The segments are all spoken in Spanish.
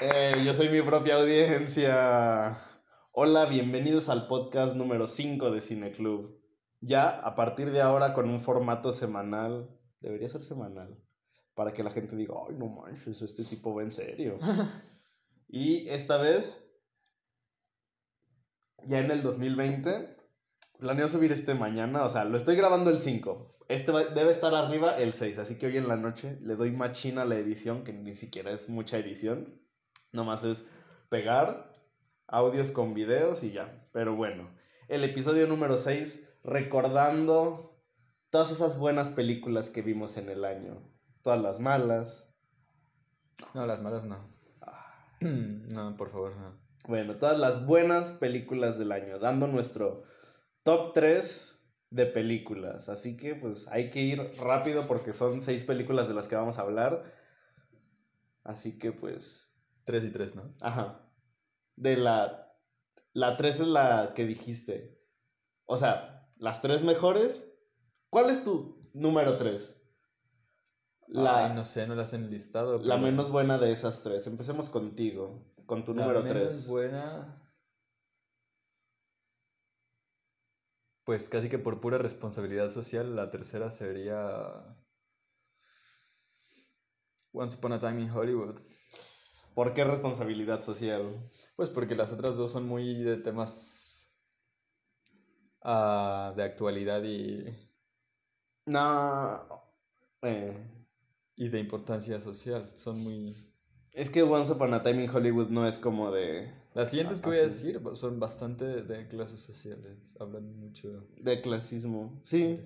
Eh, yo soy mi propia audiencia. Hola, bienvenidos al podcast número 5 de Cine Club. Ya a partir de ahora con un formato semanal, debería ser semanal, para que la gente diga, ay, no manches, este tipo va en serio. y esta vez, ya en el 2020, planeo subir este mañana, o sea, lo estoy grabando el 5. Este va- debe estar arriba el 6, así que hoy en la noche le doy machina a la edición, que ni siquiera es mucha edición. Nomás es pegar audios con videos y ya. Pero bueno, el episodio número 6, recordando todas esas buenas películas que vimos en el año. Todas las malas. No, las malas no. No, por favor, no. Bueno, todas las buenas películas del año. Dando nuestro top 3 de películas. Así que pues hay que ir rápido porque son seis películas de las que vamos a hablar. Así que pues Tres y tres, ¿no? Ajá. De la. La 3 es la que dijiste. O sea, las tres mejores. ¿Cuál es tu número 3? La, Ay, no sé, no las han listado. la pero menos buena de esas tres. Empecemos contigo. Con tu la número menos 3. buena. Pues casi que por pura responsabilidad social, la tercera sería. Once Upon a Time in Hollywood. ¿Por qué responsabilidad social? Pues porque las otras dos son muy de temas. ah, de actualidad y, No. eh, y de importancia social. Son muy. es que Once Upon a Time in Hollywood no es como de. Las siguientes Ah, que voy a decir son bastante de, de clases sociales. Hablan mucho. de clasismo. Sí.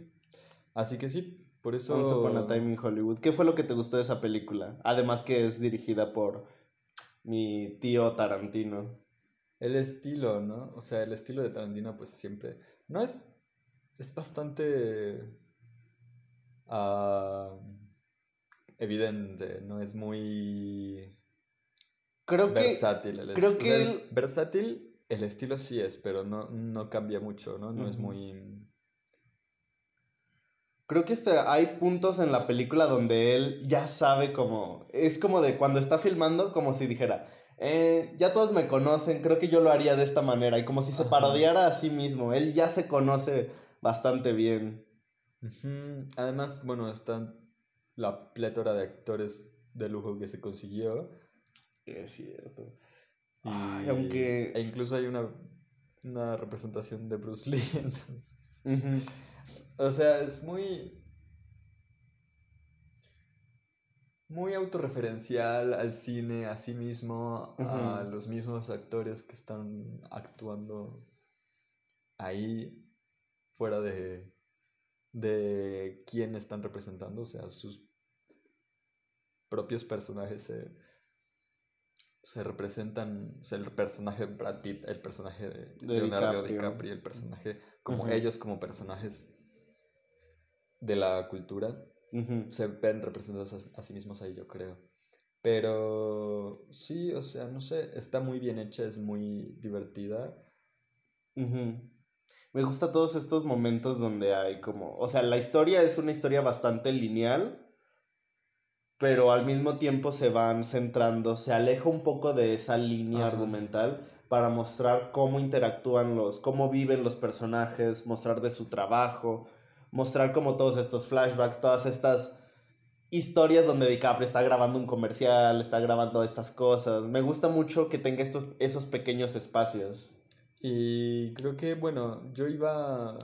Así que sí, por eso. Once Upon a Time in Hollywood. ¿Qué fue lo que te gustó de esa película? Además que es dirigida por mi tío Tarantino. El estilo, ¿no? O sea, el estilo de Tarantino, pues siempre. No es. Es bastante. ah, evidente, ¿no? Es muy. Creo que versátil. El creo o que sea, el- Versátil, el estilo sí es, pero no, no cambia mucho, ¿no? No es muy. Creo que este, hay puntos en la película donde él ya sabe como es como de cuando está filmando como si dijera "Eh, ya todos me conocen, creo que yo lo haría de esta manera y como si se parodiara a sí mismo. Él ya se conoce bastante bien. Además, bueno, está la plétora de actores de lujo que se consiguió. Es cierto. Y, Ay, aunque- E incluso hay una, una representación de Bruce Lee. Entonces, Ujú. O sea, es muy. Muy autorreferencial al cine, a sí mismo, a los mismos actores que están actuando ahí, fuera de, de quién están representando, o sea, sus propios personajes se, se representan, o sea, el personaje de Brad Pitt, el personaje de, De Leonardo DiCaprio. DiCaprio, el personaje, como ellos como personajes de la cultura, se ven representados a, a sí mismos ahí, yo creo. Pero sí, o sea, no sé, está muy bien hecha, es muy divertida. Me gusta todos estos momentos donde hay como, o sea, la historia es una historia bastante lineal, pero al mismo tiempo se van centrando, se aleja un poco de esa línea Ajá. argumental para mostrar cómo interactúan los, cómo viven los personajes, mostrar de su trabajo, mostrar como todos estos flashbacks, todas estas historias donde DiCaprio está grabando un comercial, está grabando estas cosas. Me gusta mucho que tenga estos, esos pequeños espacios. Y creo que, bueno, yo iba.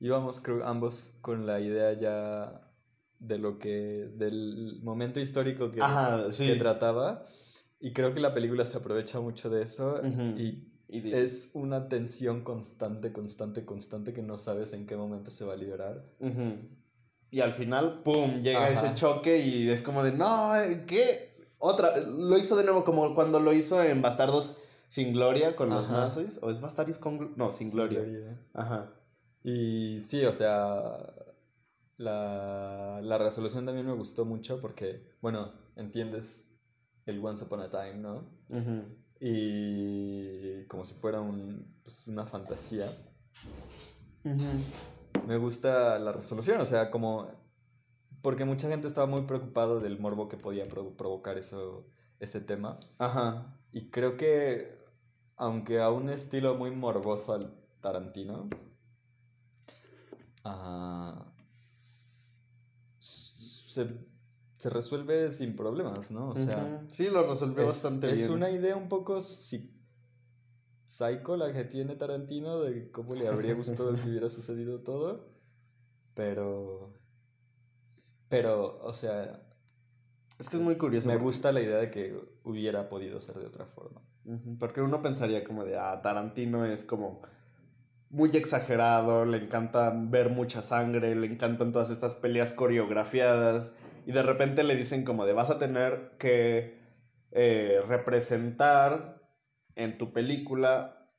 Íbamos, creo, ambos con la idea ya de lo que. del momento histórico que, Ajá, sí. que trataba. Y creo que la película se aprovecha mucho de eso. Ujú. Y Y dice- es una tensión constante, constante, constante que no sabes en qué momento se va a liberar. Y al final, ¡pum! Llega Ajá. ese choque y es como de, no, eh, ¿qué? Otra, lo hizo de nuevo como cuando lo hizo en Bastardos sin Gloria con los nazis. ¿O es Bastardos con No, sin, gloria. Ajá. Y sí, o sea, la, la resolución también me gustó mucho porque, bueno, entiendes el Once Upon a Time, ¿no? Y como si fuera un, pues, una fantasía. Me gusta la resolución, o sea, como... Porque mucha gente estaba muy preocupado del morbo que podía provo- provocar eso, ese tema. Ajá. Y creo que, aunque a un estilo muy morboso al Tarantino, ah, se, se resuelve sin problemas, ¿no? O sea. Sí, lo resolvió es, bastante es bien. una idea un poco psycho la que tiene Tarantino de cómo le habría gustado que hubiera sucedido todo, pero... Pero, o sea, Es que es muy curioso. me gusta la idea de que hubiera podido ser de otra forma. Ujú, Porque uno pensaría como de, ah, Tarantino es como muy exagerado, le encanta ver mucha sangre, le encantan todas estas peleas coreografiadas y de repente le dicen como de, vas a tener que eh, representar en tu película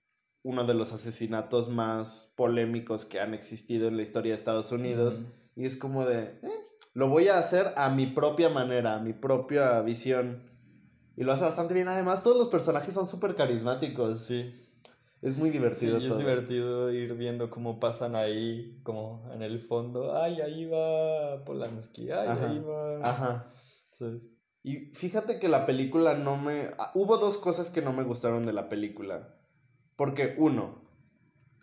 uno de los asesinatos más polémicos que han existido en la historia de Estados Unidos. Y es como de, "Eh, lo voy a hacer a mi propia manera, a mi propia visión. Y lo hace bastante bien. Además, todos los personajes son súper carismáticos. Sí, Es muy sí, divertido. y es divertido ir viendo cómo pasan ahí, como en el fondo. Ay, ahí va Polanski, ay, Ajá, ahí va... Ajá. ¿sabes? Y fíjate que la película no me... ah, Hubo dos cosas que no me gustaron de la película. Porque, uno,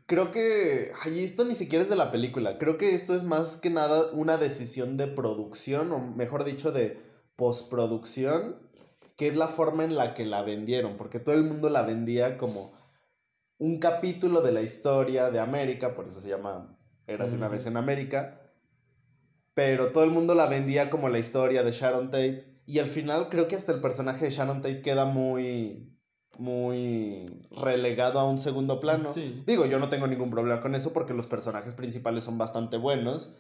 creo que... Ay, esto ni siquiera es de la película. Creo que esto es más que nada una decisión de producción, o mejor dicho, de postproducción, que es la forma en la que la vendieron. Porque todo el mundo la vendía como un capítulo de la historia de América, por eso se llama Eras una vez en América. Pero todo el mundo la vendía como la historia de Sharon Tate. Y al final creo que hasta el personaje de Sharon Tate queda muy, muy relegado a un segundo plano. Sí. Digo, yo no tengo ningún problema con eso porque los personajes principales son bastante buenos.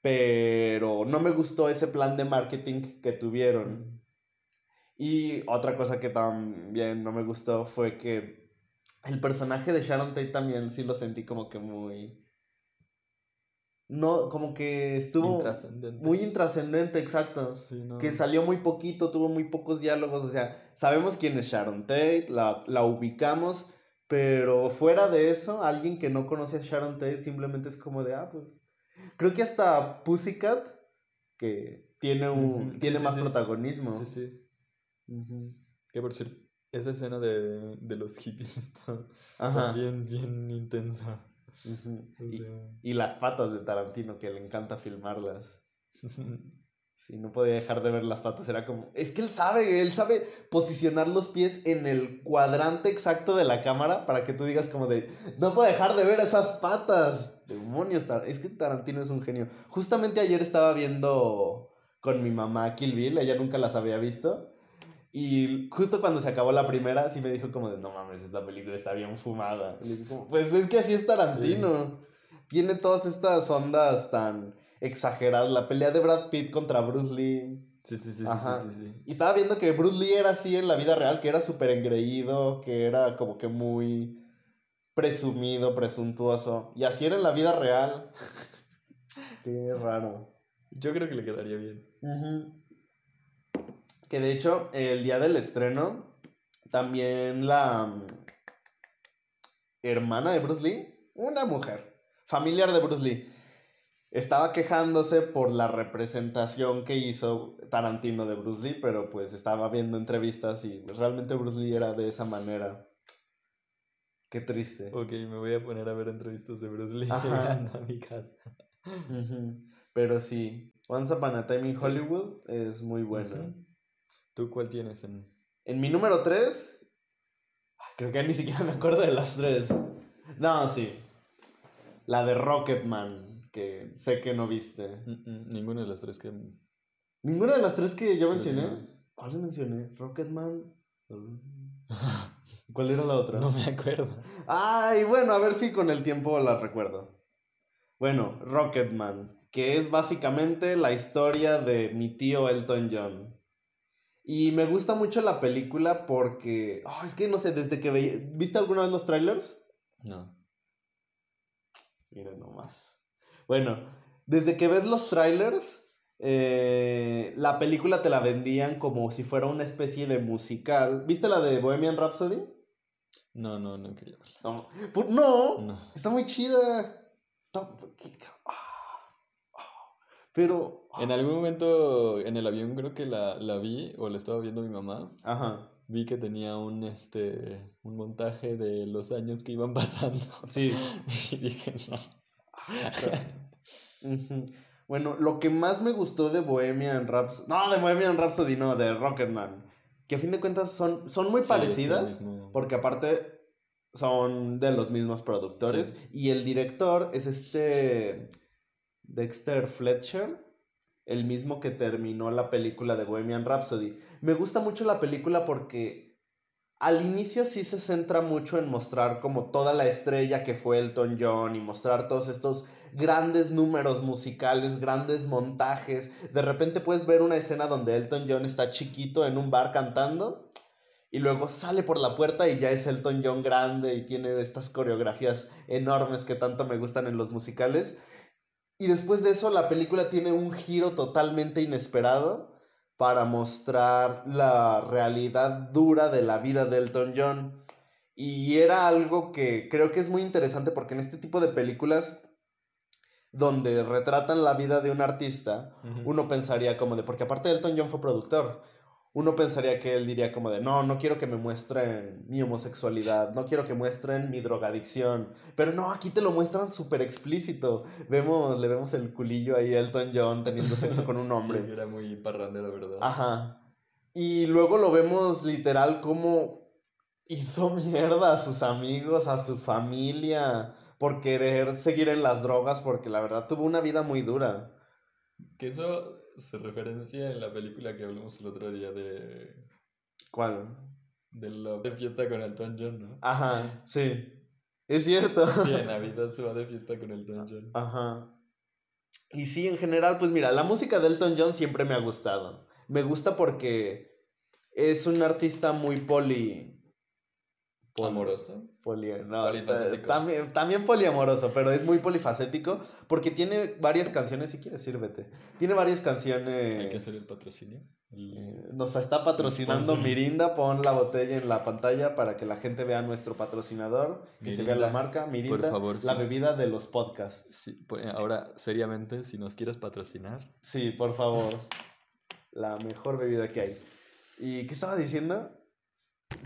Pero no me gustó ese plan de marketing que tuvieron. Y otra cosa que también no me gustó fue que el personaje de Sharon Tate también sí lo sentí como que muy... No, como que estuvo Intrascendente. muy intrascendente, exacto. Sí, no. Que salió muy poquito, tuvo muy pocos diálogos, o sea, sabemos quién es Sharon Tate, la, la ubicamos, pero fuera de eso, alguien que no conoce a Sharon Tate simplemente es como de, ah, pues... Creo que hasta Pussycat, que tiene, un, sí, tiene sí, más protagonismo. Sí, sí. Ujú. Que por cierto, esa escena de, de los hippies está Ajá. también bien intensa. O Y, las patas de Tarantino, que le encanta filmarlas. Sí, no podía dejar de ver las patas. Era como. Es que él sabe, él sabe posicionar los pies en el cuadrante exacto de la cámara para que tú digas, como de. No puedo dejar de ver esas patas. Demonios, Tar- es que Tarantino es un genio. Justamente ayer estaba viendo con mi mamá Kill Bill, ella nunca las había visto. Y justo cuando se acabó la primera, sí me dijo como de, no mames, esta película está bien fumada. Y le dije como, pues es que así es Tarantino. Tiene todas estas ondas tan exageradas. La pelea de Brad Pitt contra Bruce Lee. sí, sí, sí, sí, Ajá. sí, sí, sí. Y estaba viendo que Bruce Lee era así en la vida real, que era súper engreído, que era como que muy presumido, presuntuoso. Y así era en la vida real. Qué raro. Yo creo que le quedaría bien. Que de hecho, el día del estreno, también la mm, hermana de Bruce Lee, una mujer, familiar de Bruce Lee, estaba quejándose por la representación que hizo Tarantino de Bruce Lee, pero pues estaba viendo entrevistas y realmente Bruce Lee era de esa manera. Qué triste. Ok, me voy a poner a ver entrevistas de Bruce Lee Ajá. llegando a mi casa. Pero sí, Once Upon a Time in Sí. Hollywood es muy buena. Ujú. ¿Tú cuál tienes en...? En mi número 3, creo que ni siquiera me acuerdo de las tres. No, sí. La de Rocketman, que sé que no viste. Mm, mm, Ninguna de las tres que... Ninguna de las tres que yo mencioné. no. ¿Cuáles mencioné? Rocketman. ¿Cuál era la otra? No me acuerdo. Ay, bueno, a ver si con el tiempo la recuerdo. Bueno, Rocketman, que es básicamente la historia de mi tío Elton John. Y me gusta mucho la película porque, oh, es que no sé, desde que veía, ¿viste alguna vez los trailers? No. Miren nomás. Bueno, desde que ves los trailers, eh, la película te la vendían como si fuera una especie de musical. ¿Viste la de Bohemian Rhapsody? No, no, no quería verla. No, no, No. está muy chida. Ah. Pero... En algún momento en el avión creo que la, la vi o la estaba viendo mi mamá. Ajá. Vi que tenía un este un montaje de los años que iban pasando. Sí. Y dije, no. Ujú. Bueno, lo que más me gustó de Bohemian Rhapsody... No, de Bohemian Rhapsody, no, de Rocketman. Que a fin de cuentas son, son muy Sí, parecidas. Porque aparte son de los mismos productores. Y el director es este Dexter Fletcher, el mismo que terminó la película de Bohemian Rhapsody. Me gusta mucho la película porque al inicio sí se centra mucho en mostrar como toda la estrella que fue Elton John y mostrar todos estos grandes números musicales, grandes montajes. De repente puedes ver una escena donde Elton John está chiquito en un bar cantando y luego sale por la puerta y ya es Elton John grande y tiene estas coreografías enormes que tanto me gustan en los musicales. Y después de eso la película tiene un giro totalmente inesperado para mostrar la realidad dura de la vida de Elton John. Y era algo que creo que es muy interesante porque en este tipo de películas donde retratan la vida de un artista, uno pensaría como de, porque aparte Elton John fue productor, uno pensaría que él diría como de, no, no quiero que me muestren mi homosexualidad, no quiero que muestren mi drogadicción, pero no, aquí te lo muestran súper explícito, vemos, le vemos el culillo ahí a Elton John teniendo sexo con un hombre. Sí, era muy parrandero, ¿verdad? Ajá. Y luego lo vemos literal como hizo mierda a sus amigos, a su familia, por querer seguir en las drogas, porque la verdad tuvo una vida muy dura. Que eso se referencia en la película que hablamos el otro día de, ¿Cuál? de la de fiesta con Elton John, ¿no? Ajá, sí. Es cierto. Sí, en Navidad se va de fiesta con Elton John. Ajá. Y sí, en general, pues mira, la música de Elton John siempre me ha gustado. Me gusta porque es un artista muy poli... pol- Amoroso. Poli, no, Polifacético. También, también poliamoroso, pero es muy polifacético porque tiene varias canciones, si quieres, sírvete. Tiene varias canciones. Hay que hacer el patrocinio. El- Eh, Nos está patrocinando. Mirinda. Pon la botella en la pantalla para que la gente vea nuestro patrocinador, que se vea la Mirinda, marca. Mirinda, favor, la sí. bebida de los podcasts. Sí, pues, ahora, seriamente, si nos quieres patrocinar, Sí, por favor. La mejor bebida que hay. ¿Y qué estaba diciendo?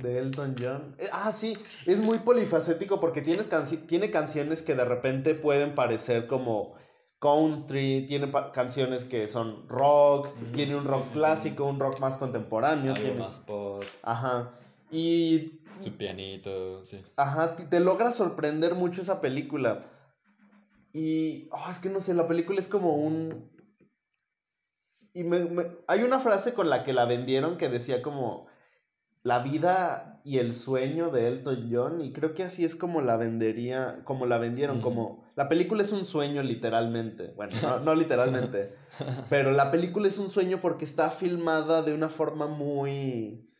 De Elton John. Eh, ah, sí, es muy polifacético porque tienes canci- tiene canciones que de repente pueden parecer como country, tiene canciones que son rock, tiene un rock sí, sí, sí. clásico, un rock más contemporáneo. algo tiene- más pop, Ajá. Y su pianito, sí. Ajá, te- te logra sorprender mucho esa película. Y, oh, es que no sé, la película es como un... Y me, me- hay una frase con la que la vendieron que decía como la vida y el sueño de Elton John y creo que así es como la vendería, como la vendieron, como la película es un sueño literalmente, bueno, no, no literalmente, pero la película es un sueño porque está filmada de una forma muy...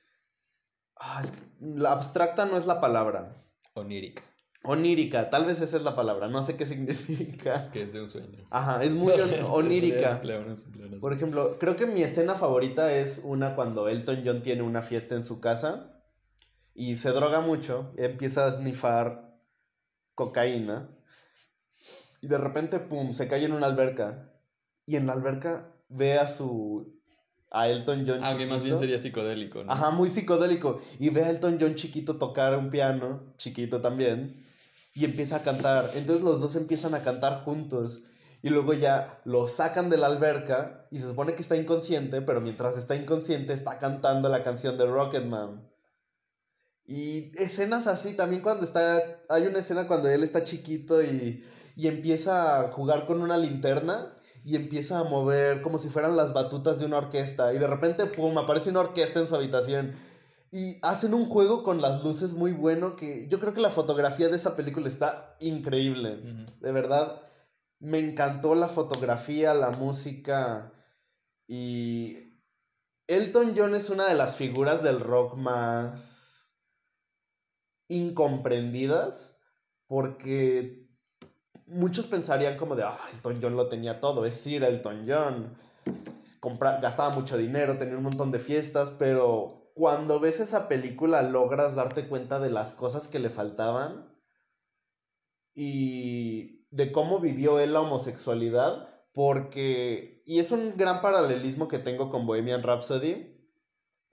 Ah, es que la abstracta no es la palabra. Onírica, Onírica, tal vez esa es la palabra, no sé qué significa. que es de un sueño. Ajá, es muy No onírica. Por ejemplo, creo que mi escena favorita es una cuando Elton John tiene una fiesta en su casa y se droga mucho, empieza a snifar cocaína y de repente, pum, se cae en una alberca y en la alberca ve a su... a Elton John Ah, que más bien chiquito. sería psicodélico, ¿no? Ajá, muy psicodélico. Y ve a Elton John chiquito tocar un piano, chiquito también, y empieza a cantar. Entonces los dos empiezan a cantar juntos. Y luego ya lo sacan de la alberca y se supone que está inconsciente, pero mientras está inconsciente está cantando la canción de Rocketman. Y escenas así, también cuando está, hay una escena cuando él está chiquito y, y empieza a jugar con una linterna y empieza a mover como si fueran las batutas de una orquesta y de repente, ¡pum!, aparece una orquesta en su habitación. Y hacen un juego con las luces muy bueno que yo creo que la fotografía de esa película está increíble. De verdad, me encantó la fotografía, la música y Elton John es una de las figuras del rock más incomprendidas porque muchos pensarían como de, ah, Elton John lo tenía todo, es Sir Elton John. Compra- gastaba mucho dinero, tenía un montón de fiestas, pero cuando ves esa película logras darte cuenta de las cosas que le faltaban y de cómo vivió él la homosexualidad, porque, y es un gran paralelismo que tengo con Bohemian Rhapsody,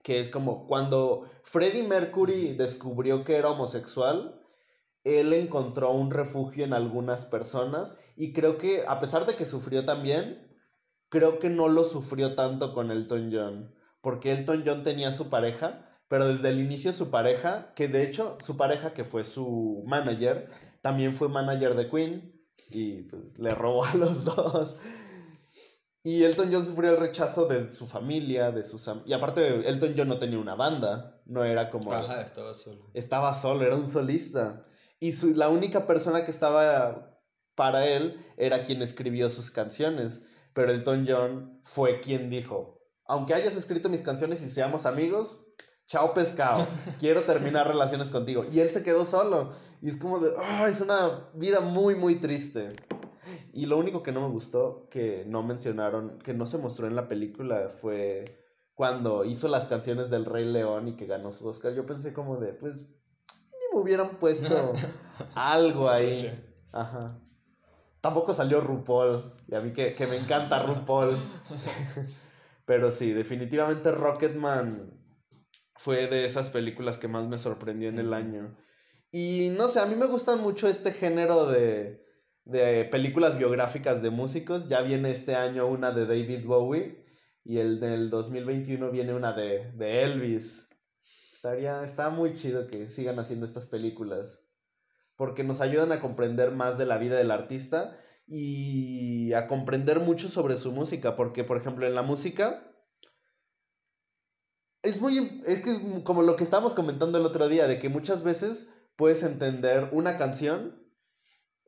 que es como cuando Freddie Mercury descubrió que era homosexual, él encontró un refugio en algunas personas y creo que a pesar de que sufrió también, creo que no lo sufrió tanto con Elton John, porque Elton John tenía su pareja, pero desde el inicio su pareja, que de hecho su pareja que fue su manager, también fue manager de Queen y pues le robó a los dos. Y Elton John sufrió el rechazo de su familia, de sus y aparte Elton John no tenía una banda, no era como Ajá, estaba solo. Estaba solo, era un solista. Y su, la única persona que estaba para él era quien escribió sus canciones. Pero Elton John fue quien dijo, aunque hayas escrito mis canciones y seamos amigos, chao pescado, quiero terminar relaciones contigo. Y él se quedó solo. Y es como de, oh, es una vida muy, muy triste. Y lo único que no me gustó, que no mencionaron, que no se mostró en la película, fue cuando hizo las canciones del Rey León y que ganó su Oscar. Yo pensé como de, pues, ni me hubieran puesto algo ahí. Ajá. Tampoco salió RuPaul. Y a mí que, que me encanta RuPaul. Pero sí, definitivamente Rocketman fue de esas películas que más me sorprendió en el año. Y no sé, a mí me gusta mucho este género de, de películas biográficas de músicos. Ya viene este año una de David Bowie y el del 2021 viene una de, de Elvis. Estaría, está muy chido que sigan haciendo estas películas porque nos ayudan a comprender más de la vida del artista y a comprender mucho sobre su música, porque por ejemplo en la música es muy es que es como lo que estábamos comentando el otro día de que muchas veces puedes entender una canción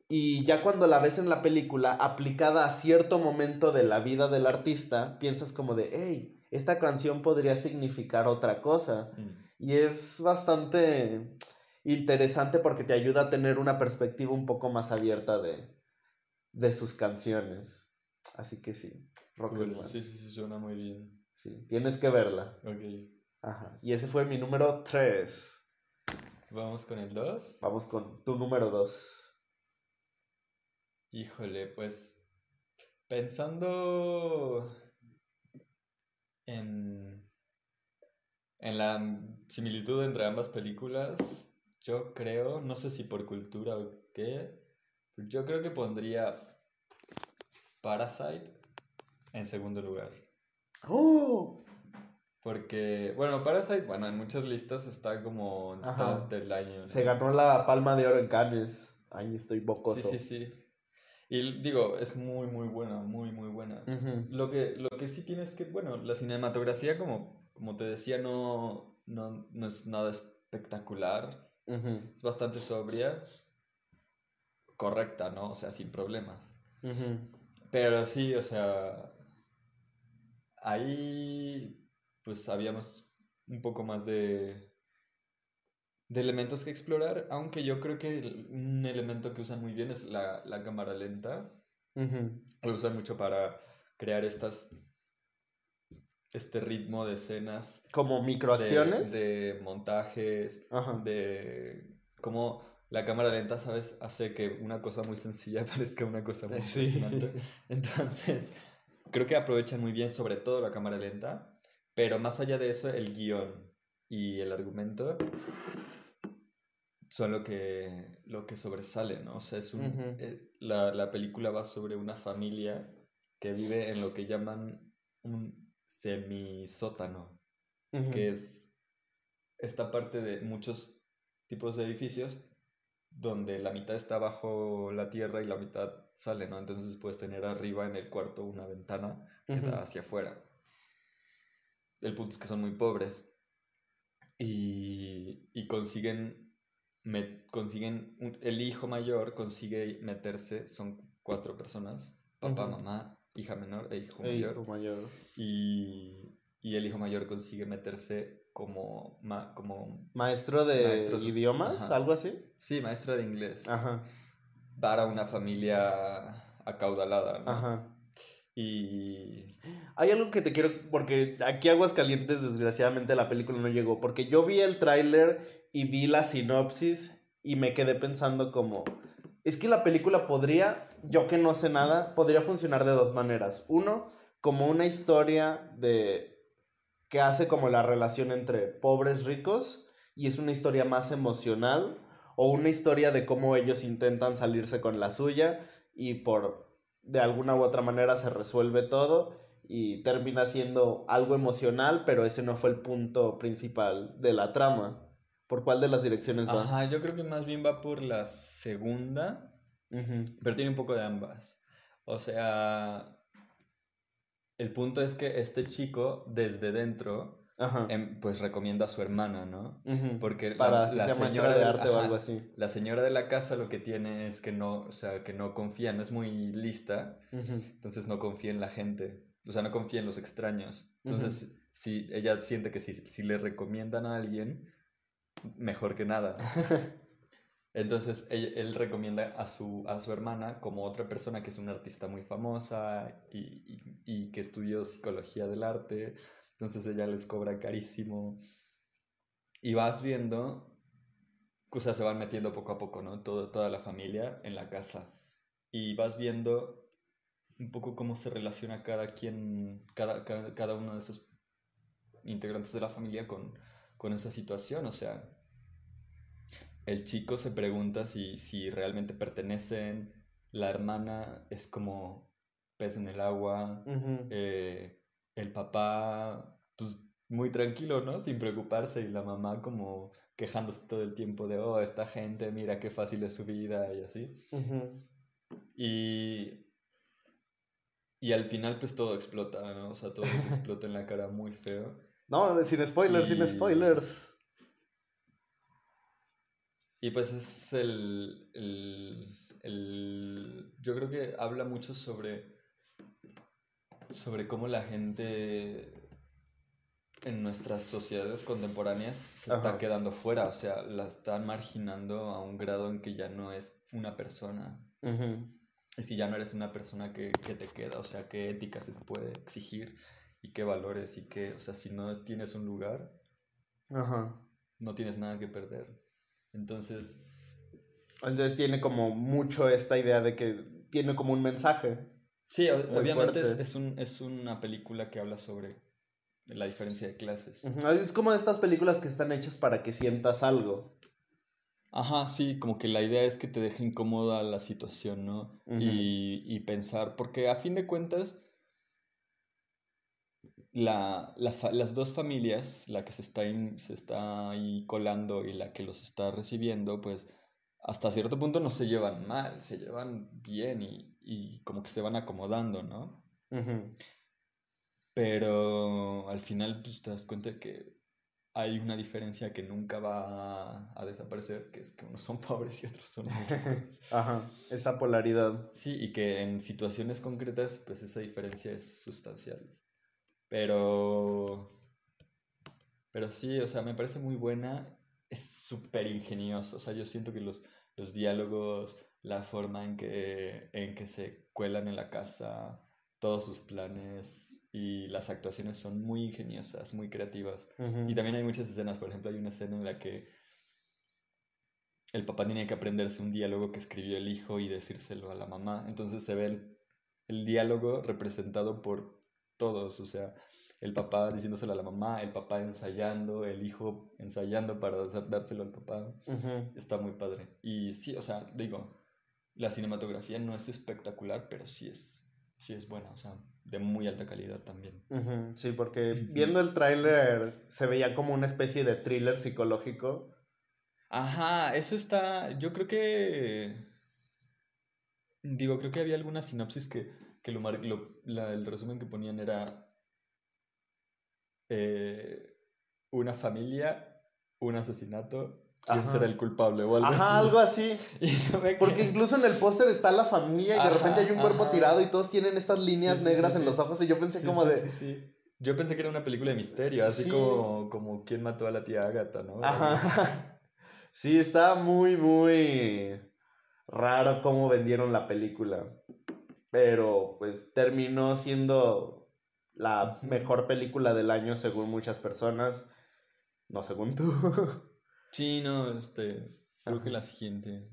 y ya cuando la ves en la película aplicada a cierto momento de la vida del artista, piensas como de, hey, esta canción podría significar otra cosa. Mm. Y es bastante interesante porque te ayuda a tener una perspectiva un poco más abierta de, de sus canciones. Así que sí, Rocketman. Sí, sí, sí, suena muy bien. Sí, tienes que verla. Ok. Ajá. Y ese fue mi número 3. ¿Vamos con el 2? Vamos con tu número 2. Híjole, pues pensando en, en la similitud entre ambas películas, yo creo, no sé si por cultura o qué, yo creo que pondría Parasite en segundo lugar. ¡Oh! Porque, bueno, Parasite, bueno, en muchas listas está como en del año. Se ganó la palma de oro en Cannes. Ahí estoy bocoso. Sí, sí, sí. Y digo, es muy, muy buena, muy, muy buena. lo, que, lo que sí tienes que, bueno, la cinematografía, como, como te decía, no, no, no es nada espectacular. Es bastante sobria. Correcta, ¿no? O sea, sin problemas. Pero sí, o sea, ahí pues habíamos un poco más de, de elementos que explorar, aunque yo creo que un elemento que usan muy bien es la, cámara lenta. Lo usan mucho para crear estas este ritmo de escenas. Como microacciones. De, de montajes, de cómo la cámara lenta, ¿sabes? Hace que una cosa muy sencilla parezca una cosa muy impresionante. Entonces, creo que aprovechan muy bien sobre todo la cámara lenta, pero más allá de eso, el guion y el argumento son lo que, lo que sobresale, ¿no? O sea, es un, eh, la, la, película va sobre una familia que vive en lo que llaman un semisótano, que es esta parte de muchos tipos de edificios donde la mitad está bajo la tierra y la mitad sale, ¿no? Entonces puedes tener arriba en el cuarto una ventana que da hacia afuera. El punto es que son muy pobres y, y consiguen me consiguen, el hijo mayor consigue meterse, son cuatro personas, papá, mamá, hija menor e hijo mayor. mayor. Y, y, el hijo mayor consigue meterse como, como maestro de idiomas, algo así. Sí, maestro de inglés. Ajá. Para una familia acaudalada. Ajá. Y hay algo que te quiero, porque aquí Aguas Calientes desgraciadamente la película no llegó, porque yo vi el tráiler y vi la sinopsis y me quedé pensando como, es que la película podría yo que no sé nada, podría funcionar de dos maneras. Uno, como una historia de que hace como la relación entre pobres ricos y es una historia más emocional o una historia de cómo ellos intentan salirse con la suya y por de alguna u otra manera se resuelve todo y termina siendo algo emocional, pero ese no fue el punto principal de la trama. ¿Por cuál de las direcciones va? Ajá, yo creo que más bien va por la segunda, pero tiene un poco de ambas. O sea, el punto es que este chico desde dentro em, pues recomienda a su hermana, ¿no? Porque Para la, señora de arte o algo así. La señora de la casa lo que tiene es que no, o sea, que no confía, no es muy lista, entonces no confía en la gente, o sea, no confía en los extraños. Entonces, si ella siente que si, si le recomiendan a alguien, mejor que nada. Entonces él, recomienda a su, a su hermana como otra persona que es una artista muy famosa y, que estudió psicología del arte. Entonces ella les cobra carísimo. Y vas viendo, o sea, se van metiendo poco a poco, ¿no? Todo, toda la familia en la casa. Y vas viendo un poco cómo se relaciona cada quien, cada, cada, uno de esos integrantes de la familia con, con esa situación. O sea, el chico se pregunta si, si realmente pertenecen, la hermana es como pez en el agua, eh, el papá pues muy tranquilo, ¿no? Sin preocuparse y la mamá como quejándose todo el tiempo de, oh, esta gente, mira qué fácil es su vida y así. Y... Y al final pues todo explota, ¿no? O sea, todo se explota en la cara muy feo. No, sin spoilers, sin spoilers. Y pues es el, el, Yo creo que habla mucho sobre. sobre cómo la gente en nuestras sociedades contemporáneas se está quedando fuera, o sea, la están marginando a un grado en que ya no es una persona. Y si ya no eres una persona que, que, te queda, o sea, qué ética se te puede exigir y qué valores y qué, o sea, si no tienes un lugar, no tienes nada que perder. Entonces... Entonces tiene como mucho esta idea de que tiene como un mensaje. Sí, obviamente es, un, es una película que habla sobre la diferencia de clases. Es como de estas películas que están hechas para que sientas algo. Ajá, sí, como que la idea es que te deje incómoda la situación, ¿no? y, y, pensar, porque a fin de cuentas, la, las dos familias, la que se está, se está ahí colando y la que los está recibiendo, pues hasta cierto punto no se llevan mal, se llevan bien y, y como que se van acomodando, ¿no? Pero al final pues, te das cuenta de que hay una diferencia que nunca va a, desaparecer, que es que unos son pobres y otros son ricos. Ajá, esa polaridad. Sí, y que en situaciones concretas, pues esa diferencia es sustancial. Pero. Pero sí, o sea, me parece muy buena. Es súper ingenioso. O sea, yo siento que los, los diálogos, la forma en que, en que se cuelan en la casa, todos sus planes y las actuaciones son muy ingeniosas, muy creativas. Y también hay muchas escenas, por ejemplo, hay una escena en la que el papá tiene que aprenderse un diálogo que escribió el hijo y decírselo a la mamá. Entonces se ve el, el diálogo representado por todos, o sea, el papá diciéndoselo a la mamá, el papá ensayando, el hijo ensayando para dárselo al papá. Está muy padre. Y sí, o sea, digo, la cinematografía no es espectacular, pero sí es, sí es buena, o sea, de muy alta calidad también. Sí, porque viendo el tráiler se veía como una especie de thriller psicológico. Ajá, eso está, yo creo que... Digo, creo que había alguna sinopsis que que lo, la, el resumen que ponían era eh, una familia, un asesinato, quién será el culpable o algo Ajá, algo así. Porque incluso en el póster está la familia y de repente hay un cuerpo tirado y todos tienen estas líneas negras en los ojos y yo pensé como de... Yo pensé que era una película de misterio, así como, como quién mató a la tía Agatha, ¿no? Ajá. Sí, está muy, muy raro cómo vendieron la película pero pues terminó siendo la mejor película del año según muchas personas, no según tú. Sí, no, este, creo que la siguiente.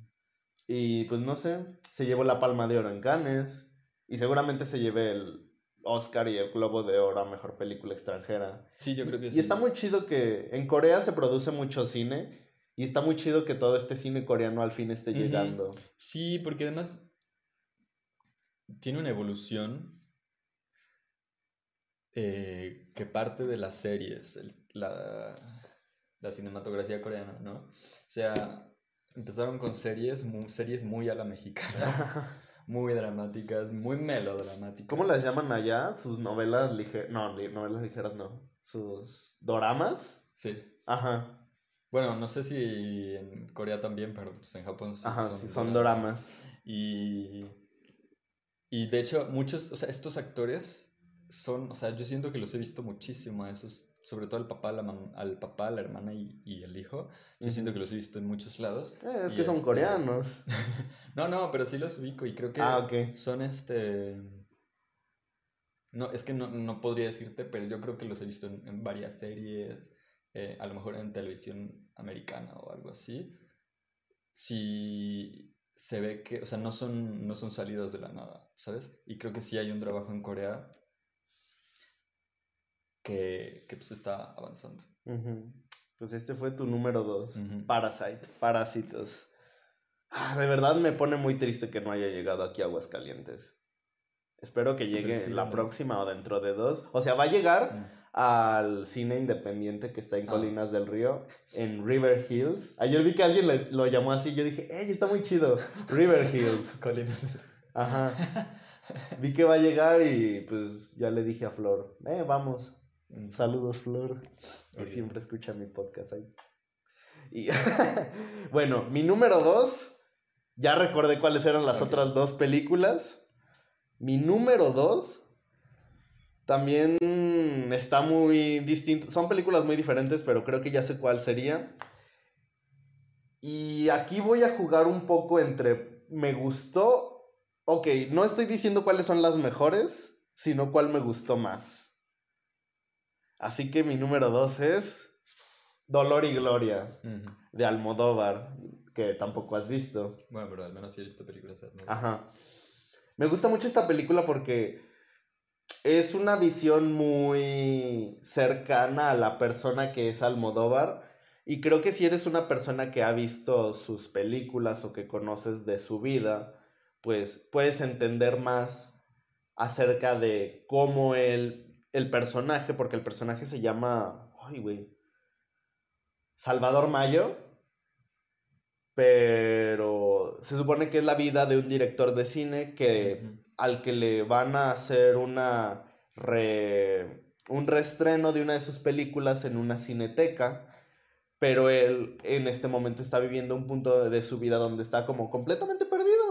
Y pues no sé, se llevó la palma de oro en Cannes. Y seguramente se lleve el Oscar y el Globo de Oro a Mejor Película Extranjera. Sí, yo creo que Y sí. está muy chido que en Corea se produce mucho cine. Y está muy chido que todo este cine coreano al fin esté llegando. Sí, porque además tiene una evolución eh, que parte de las series, el- la, la cinematografía coreana, ¿no? O sea, empezaron con series, mu- series muy a la mexicana, muy dramáticas, muy melodramáticas. ¿Cómo las llaman allá? Sus novelas ligeras. No, li- novelas ligeras no. Sus doramas. Sí. Ajá. Bueno, no sé si en Corea también, pero pues en Japón Ajá, sí, son doramas. Y, y de hecho, muchos, o sea, estos actores son, o sea, yo siento que los he visto muchísimo a esos, sobre todo al papá, la mam- al papá, la hermana y, y el hijo. Yo siento Ujú. que los he visto en muchos lados. Eh, es Y que son este- coreanos. No, no, pero sí los ubico y creo que Ah, ok. son este... No, es que no, no podría decirte, pero yo creo que los he visto en, en varias series, eh, a lo mejor en televisión americana o algo así. Sí se ve que, o sea, no son, no son salidas de la nada, ¿sabes? Y creo que sí hay un trabajo en Corea que, que pues está avanzando. Ujú. Pues este fue tu número dos. Ujú. Parasite. Parásitos. Ah, de verdad me pone muy triste que no haya llegado aquí a Aguascalientes. Espero que llegue sí, la ¿no? próxima o dentro de dos. O sea, va a llegar. Al cine independiente que está en Ah. Colinas del Río, en River Hills. Ayer vi que alguien le- lo llamó así. Yo dije, ¡ey, está muy chido! River Hills. Colinas del- Ajá. Vi que va a llegar y pues ya le dije a Flor, eh, vamos. Mm. Saludos, Flor, que siempre escucha mi podcast ahí. Y bueno, mi número dos, ya recordé cuáles eran las otras dos películas. Mi número dos también está muy distinto. Son películas muy diferentes, pero creo que ya sé cuál sería. Y aquí voy a jugar un poco entre me gustó. Ok, no estoy diciendo cuáles son las mejores, sino cuál me gustó más. Así que mi número dos es Dolor y Gloria de Almodóvar, que tampoco has visto. Bueno, pero al menos sí he visto películas de Almodóvar. Ajá. Me gusta mucho esta película porque es una visión muy cercana a la persona que es Almodóvar. Y creo que si eres una persona que ha visto sus películas o que conoces de su vida, pues puedes entender más acerca de cómo él, el personaje, porque el personaje se llama, ay, güey, Salvador Mayo, pero se supone que es la vida de un director de cine que. Al que le van a hacer una re- un reestreno de una de sus películas en una cineteca, pero él en este momento está viviendo un punto de, su vida donde está como completamente perdido.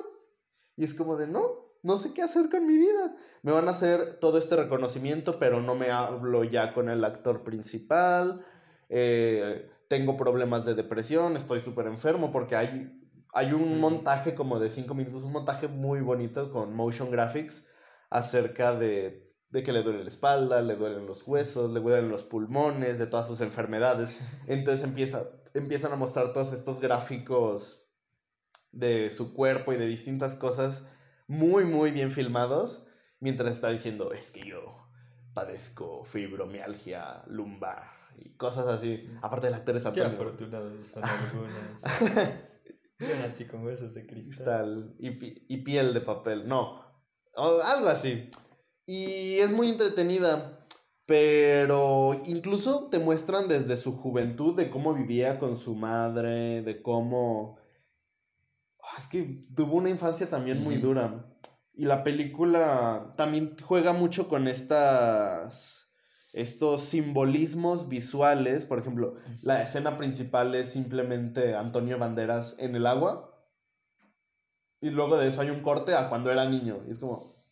Y es como de, no, no sé qué hacer con mi vida. Me van a hacer todo este reconocimiento, pero no me hablo ya con el actor principal. Eh, tengo problemas de depresión, estoy súper enfermo porque hay, hay un montaje como de cinco minutos, un montaje muy bonito con motion graphics acerca de, de que le duele la espalda, le duelen los huesos, le duelen los pulmones, de todas sus enfermedades. Entonces empieza, empiezan a mostrar todos estos gráficos de su cuerpo y de distintas cosas muy, muy bien filmados, mientras está diciendo, es que yo padezco fibromialgia lumbar y cosas así. Aparte del actor es Qué afortunados son algunos. Yo nací con huesos de cristal. Cristal y, pi- y piel de papel, no, o algo así. Y es muy entretenida, pero incluso te muestran desde su juventud de cómo vivía con su madre, de cómo... Ah, Es que tuvo una infancia también muy dura. Y la película también juega mucho con estas... Estos simbolismos visuales, por ejemplo, la escena principal es simplemente Antonio Banderas en el agua. Y luego de eso hay un corte a cuando era niño. Y es como,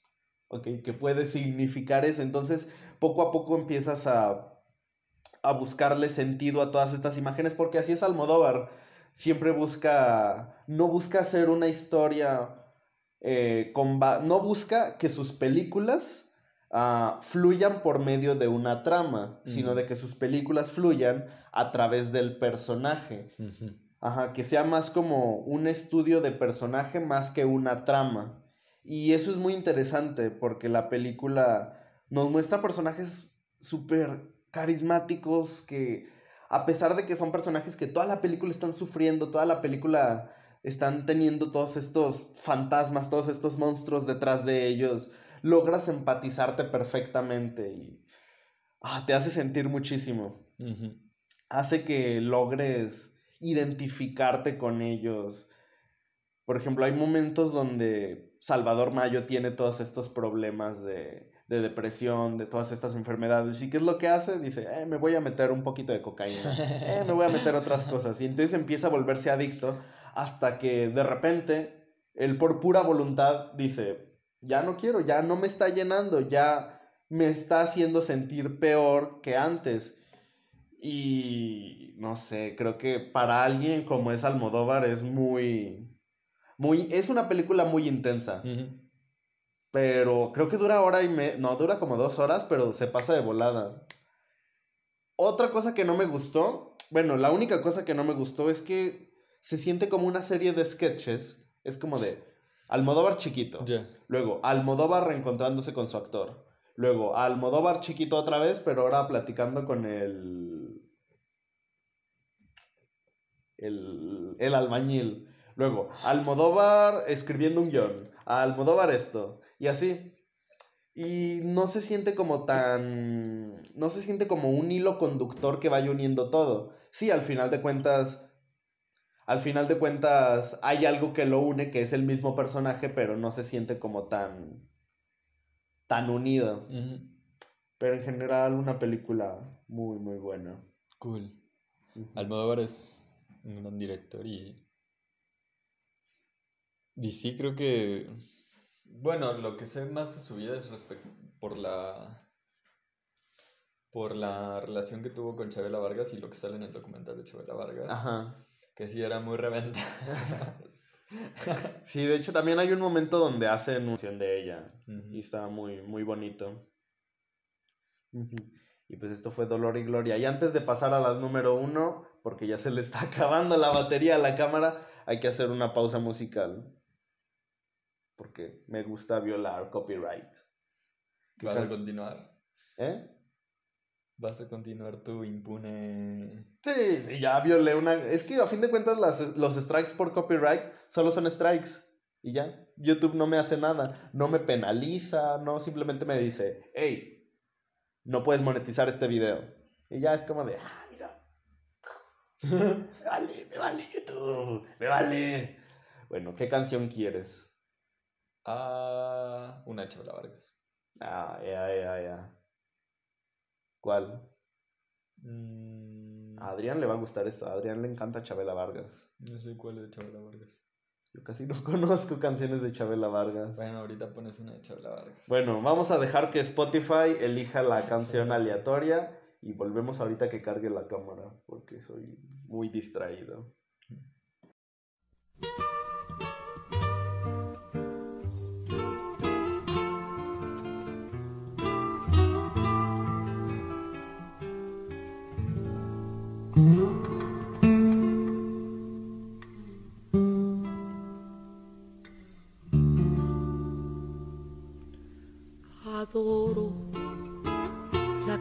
ok, ¿qué puede significar eso? Entonces, poco a poco empiezas a, a buscarle sentido a todas estas imágenes, porque así es Almodóvar. Siempre busca, no busca hacer una historia, eh, con no busca que sus películas ah, fluyan por medio de una trama, sino de que sus películas fluyan a través del personaje. Ajá, que sea más como un estudio de personaje más que una trama. Y eso es muy interesante porque la película nos muestra personajes súper carismáticos que a pesar de que son personajes que toda la película están sufriendo, toda la película están teniendo todos estos fantasmas, todos estos monstruos detrás de ellos, logras empatizarte perfectamente y ah, te hace sentir muchísimo. Hace que logres identificarte con ellos. Por ejemplo, hay momentos donde Salvador Mayo tiene todos estos problemas de, de depresión, de todas estas enfermedades. ¿Y qué es lo que hace? Dice, eh, me voy a meter un poquito de cocaína, eh, me voy a meter otras cosas. Y entonces empieza a volverse adicto hasta que de repente él por pura voluntad dice, ya no quiero, ya no me está llenando, ya me está haciendo sentir peor que antes. Y no sé, creo que para alguien como es Almodóvar es muy, muy, es una película muy intensa. Pero creo que dura hora y me... No, dura como dos horas, pero se pasa de volada. Otra cosa que no me gustó, bueno, la única cosa que no me gustó es que se siente como una serie de sketches. Es como de Almodóvar chiquito. Luego, Almodóvar reencontrándose con su actor. Luego, Almodóvar chiquito otra vez, pero ahora platicando con el. El, el albañil. Luego, Almodóvar escribiendo un guion. Almodóvar esto. Y así. Y no se siente como tan. No se siente como un hilo conductor que vaya uniendo todo. Sí, al final de cuentas. Al final de cuentas hay algo que lo une, que es el mismo personaje, pero no se siente como tan. tan unido. Pero en general, una película muy, muy buena. Cool. Almodóvar es un gran director y. Y sí, creo que bueno, lo que sé más de su vida es respecto por la por la relación que tuvo con Chabela Vargas y lo que sale en el documental de Chabela Vargas. Ajá. Que sí era muy reventa. sí, de hecho también hay un momento donde hace mención de ella y está muy muy bonito. Y pues esto fue Dolor y Gloria. Y antes de pasar a las número uno, porque ya se le está acabando la batería a la cámara, hay que hacer una pausa musical porque me gusta violar copyright. ¿Vas a continuar? ¿Eh? ¿Vas a continuar tu impune? Sí, sí, ya violé una... Es que a fin de cuentas los strikes por copyright solo son strikes. Y ya, YouTube no me hace nada, no me penaliza, no simplemente me dice, hey, no puedes monetizar este video. Y ya es como de, ah, mira. me vale, me vale YouTube, me vale. Bueno, ¿qué canción quieres? a una Chabela Vargas. Ah, ya, ya, ya. ¿Cuál? Mm. A Adrián le va a gustar esto. A Adrián le encanta Chabela Vargas. No sé cuál es de Chabela Vargas. Yo casi no conozco canciones de Chabela Vargas. Bueno, ahorita pones una de Chabela Vargas. Bueno, vamos a dejar que Spotify elija la canción aleatoria y volvemos ahorita que cargue la cámara porque soy muy distraído.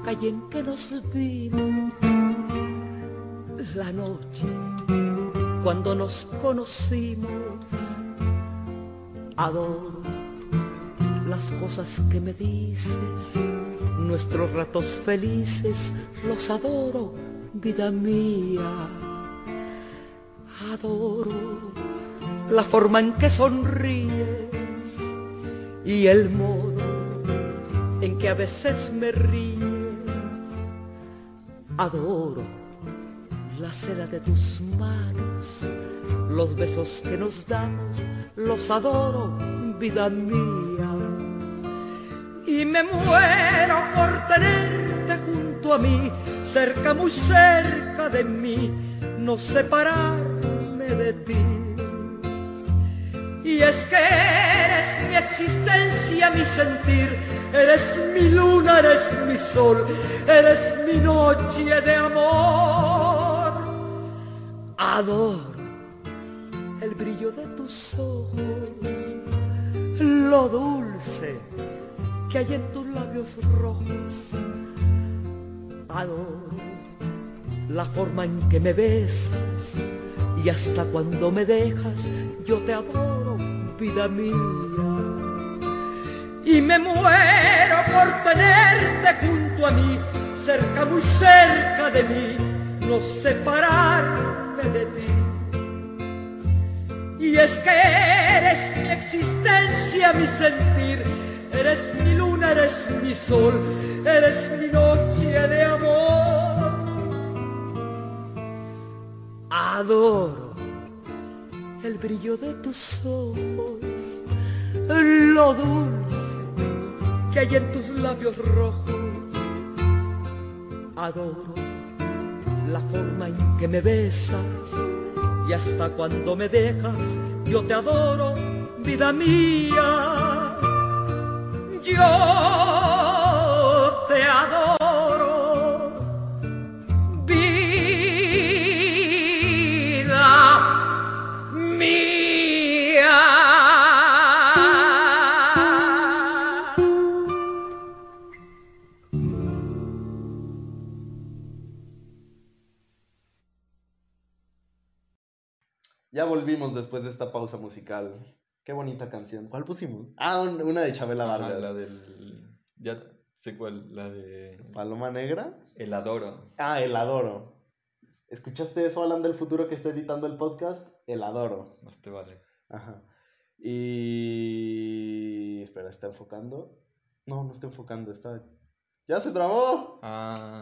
Calle en que nos vimos, la noche cuando nos conocimos. Adoro las cosas que me dices, nuestros ratos felices, los adoro vida mía. Adoro la forma en que sonríes y el modo en que a veces me ríes. Adoro la seda de tus manos, los besos que nos damos, los adoro, vida mía. Y me muero por tenerte junto a mí cerca, muy cerca de mí, no separarme de ti. Y es que eres mi existencia, mi sentir, eres mi luna, eres mi sol, eres mi noche de amor. Adoro brillo de tus ojos, lo dulce que hay en tus labios rojos. Adoro la forma en que me besas y hasta cuando me dejas yo te adoro, vida mía. Y me muero por tenerte junto a mí, cerca, muy cerca de mí, no separarme de ti. Y es que eres mi existencia, mi sentir, eres mi luna, eres mi sol, eres mi noche de amor. Adoro el brillo de tus ojos, lo dulce que hay en tus labios rojos. Adoro la forma en que me besas y hasta cuando me dejas, yo te adoro, vida mía. Yo te adoro, después de esta pausa musical. Qué bonita canción. ¿Cuál pusimos? Ah, un- una de Chabela Vargas. la del. Ya sé cuál, la de. Paloma Negra. El Adoro. Ah, El Adoro. ¿Escuchaste eso, Alan del futuro que está editando el podcast? El Adoro. Más te vale. Ajá. Y... Espera, ¿está enfocando? No, no está enfocando, está... ¡Ya se trabó! Ah,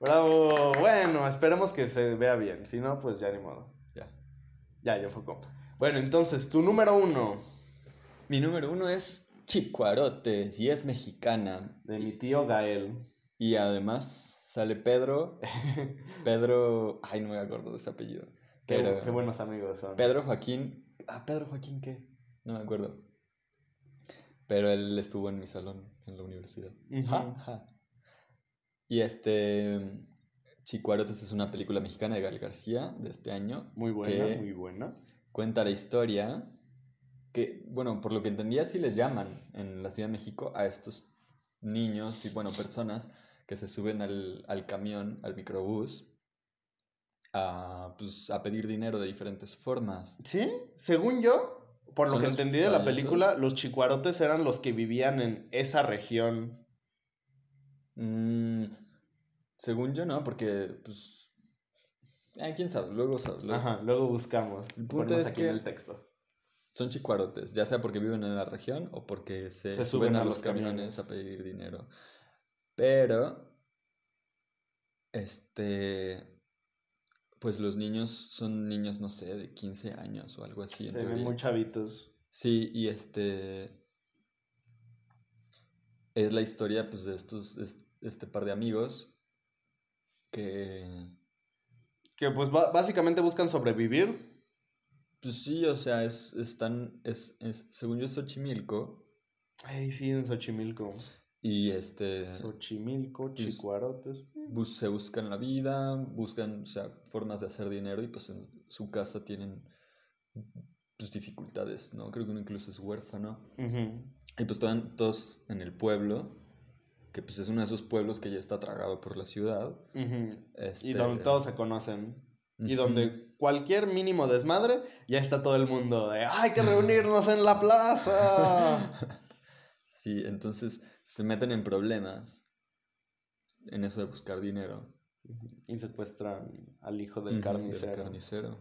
¡Bravo! Bueno, esperemos que se vea bien. Si no, pues ya ni modo. Ya. Ya, enfocó. Bueno, entonces, tu número uno. Mi número uno es Chicuarotes y es mexicana. De mi tío Gael. Y además sale Pedro. Pedro. Ay, no me acuerdo de ese apellido. Qué, Pero. qué buenos amigos son. Pedro Joaquín. Ah, Pedro Joaquín, ¿qué? No me acuerdo. Pero él estuvo en mi salón en la universidad. Ujú. Ja, ja. Y este. Chicuarotes es una película mexicana de Gal García de este año. Muy buena, que muy buena. Cuenta la historia que, bueno, por lo que entendía, sí les llaman en la Ciudad de México a estos niños y, bueno, personas que se suben al, al camión, al microbús, a, pues, a pedir dinero de diferentes formas. ¿Sí? Según yo, por lo ¿Son que entendí de la película, los chicuarotes eran los que vivían en esa región. Mm, según yo, no, porque, pues, ah, quién sabe, luego sabes. luego- Ajá, luego buscamos. El punto es aquí que- en el texto. Son chicuarotes, ya sea porque viven en la región o porque se, Se suben, suben a, los los camiones, camiones. a pedir dinero. Pero, este, pues los niños son niños, no sé, de 15 años o algo así. En Se ven muy chavitos. Sí, y este es la historia pues de estos, es- este par de amigos que, Que pues básicamente buscan sobrevivir. pues sí, o sea, es, están, es, es, según yo, Xochimilco. Ay, sí, en Xochimilco. Y este Xochimilco, Pues- chicuarotes. bus- se buscan la vida, buscan, o sea, formas de hacer dinero y pues en su casa tienen pues, dificultades, ¿no? Creo que uno incluso es huérfano. Ujú. Y pues estaban todos en el pueblo, que pues es uno de esos pueblos que ya está tragado por la ciudad. Y Este, donde todos se conocen. Y donde cualquier mínimo desmadre, ya está todo el mundo de ¡Hay que reunirnos en la plaza! Sí, entonces se meten en problemas en eso de buscar dinero. y secuestran al hijo del carnicero. carnicero.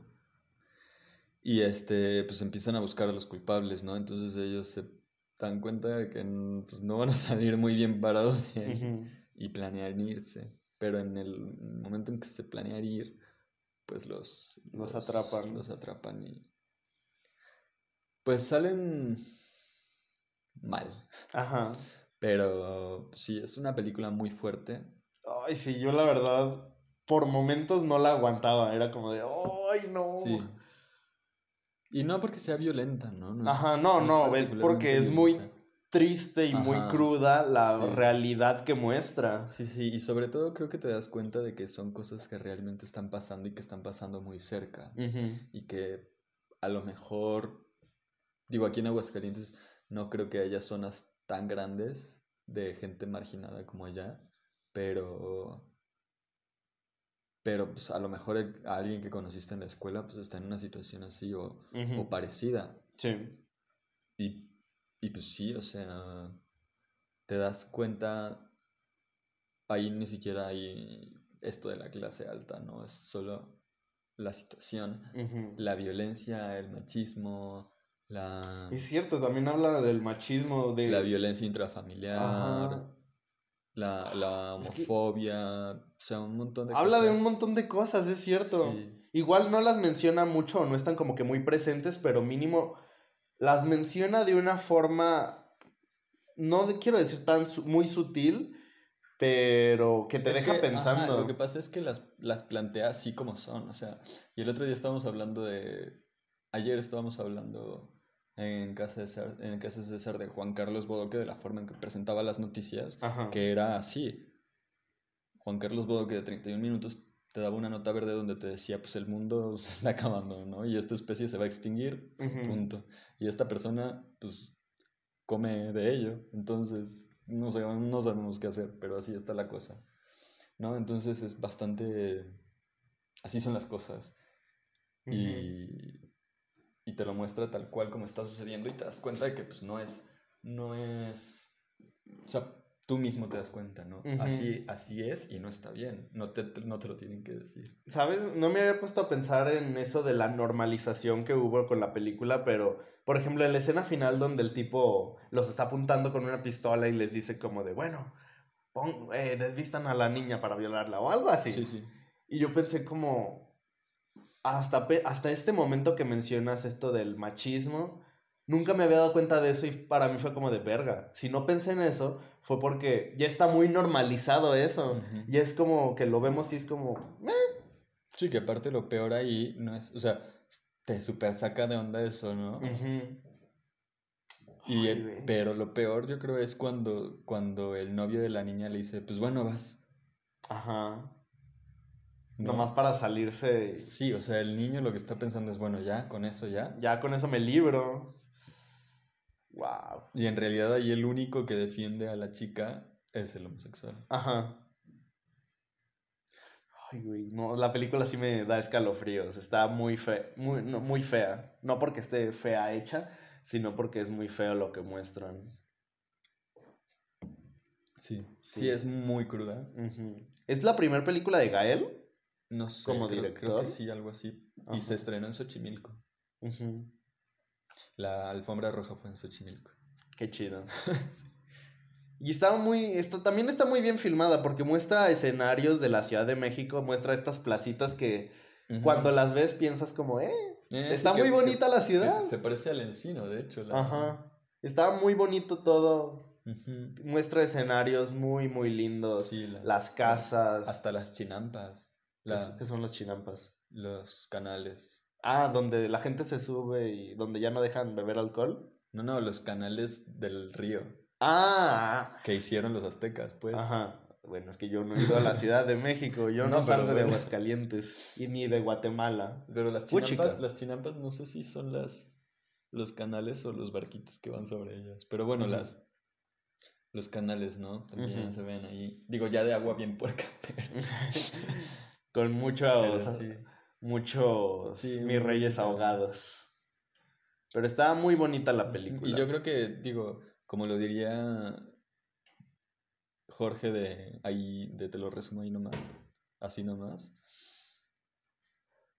Y este, pues empiezan a buscar a los culpables, ¿no? Entonces ellos se dan cuenta de que pues, no van a salir muy bien parados y planean irse. Pero en el momento en que se planean ir, pues los, Los atrapan. Los atrapan y. Pues salen mal. Ajá. Pero sí, es una película muy fuerte. Ay, sí, yo la verdad, por momentos no la aguantaba. Era como de ¡Ay, no! Sí. Y no porque sea violenta, ¿no? Ajá, no, no, es porque es muy violenta. triste y muy cruda la Sí. realidad que muestra. Sí, sí, y sobre todo creo que te das cuenta de que son cosas que realmente están pasando y que están pasando muy cerca. Y que a lo mejor, digo, aquí en Aguascalientes no creo que haya zonas tan grandes de gente marginada como allá, pero pero pues a lo mejor el- a alguien que conociste en la escuela pues está en una situación así o, o parecida. Sí. Y, y pues sí, o sea, te das cuenta, ahí ni siquiera hay esto de la clase alta, ¿no? Es solo la situación, la violencia, el machismo, la, Es cierto, también habla del machismo, de... la violencia intrafamiliar, Ajá. La, la Es que- homofobia, o sea, un montón de Habla de un montón de cosas, es cierto. Sí. Igual no las menciona mucho o no están como que muy presentes, pero mínimo las menciona de una forma, no de- quiero decir tan su- muy sutil, pero que te Es deja que, ajá, pensando. lo que pasa es que las, las plantea así como son, o sea, y el otro día estábamos hablando de, ayer estábamos hablando en casa de César, en casa de César de Juan Carlos Bodoque de la forma en que presentaba las noticias, Ajá. que era así. Juan Carlos Bodoque de 31 minutos te daba una nota verde donde te decía, pues el mundo se está acabando, ¿no? Y esta especie se va a extinguir, Ujú. punto. Y esta persona, pues, come de ello. Entonces, no, sé, no sabemos qué hacer, pero así está la cosa. ¿No? Entonces es bastante... Así son las cosas. Ujú. Y, y te lo muestra tal cual como está sucediendo y te das cuenta de que pues no es... No es... O sea, tú mismo te das cuenta, ¿no? Ujú. Así, así es y no está bien. No te, no te lo tienen que decir. ¿Sabes? No me había puesto a pensar en eso de la normalización que hubo con la película, pero, por ejemplo, en la escena final donde el tipo los está apuntando con una pistola y les dice como de, bueno, pon- eh, desvistan a la niña para violarla o algo así. Sí, sí. Y yo pensé como, hasta, hasta este momento que mencionas esto del machismo, nunca me había dado cuenta de eso y para mí fue como de verga. Si no pensé en eso, fue porque ya está muy normalizado eso. Ujú. Y es como que lo vemos y es como, "Eh". Sí, que aparte lo peor ahí no es, o sea, te super saca de onda eso, ¿no? Y Ay, el- güey. pero lo peor yo creo es cuando, cuando el novio de la niña le dice, pues bueno, vas. Ajá. ¿No? Nomás para salirse. Sí, o sea, el niño lo que está pensando es, bueno, ya, con eso ya. Ya con eso me libro. Wow. Y en realidad ahí el único que defiende a la chica es el homosexual. Ajá. Ay, güey, no, la película sí me da escalofríos. Está muy fea, muy, no, muy fea. No porque esté fea hecha, sino porque es muy feo lo que muestran. Sí, sí, Sí. es muy cruda. ¿Es la primera película de Gael? No sé, ¿Como creo, que sí, algo así. Ajá. Y se estrenó en Xochimilco. La alfombra roja fue en Xochimilco. Qué chido. Y está muy, esto también está muy bien filmada porque muestra escenarios de la Ciudad de México, muestra estas placitas que cuando las ves piensas como, eh, Eh, está muy que- bonita la ciudad. Se parece al encino, de hecho. la- Ajá. Está muy bonito todo. Muestra escenarios muy, muy lindos. Sí, las casas. hasta las chinampas. ¿Qué Las, ¿Qué son los chinampas? Los canales. Ah, donde la gente se sube y donde ya no dejan beber alcohol. No, no, los canales del río Ah, que hicieron los aztecas, pues. ajá. Bueno, es que yo no he ido a la Ciudad de México. Yo no, salgo de. Aguascalientes y ni de Guatemala. Pero las chinampas, las chinampas no sé si son las los canales o los barquitos que van sobre ellas. Pero bueno, las los canales, ¿no? También se ven ahí. Digo, ya de agua bien puerca, pero, Con muchos, sí. muchos Sí, mis reyes ahogados. Pero está muy bonita la película. Y yo creo que, digo, como lo diría Jorge de ahí, de te lo resumo ahí nomás, así nomás,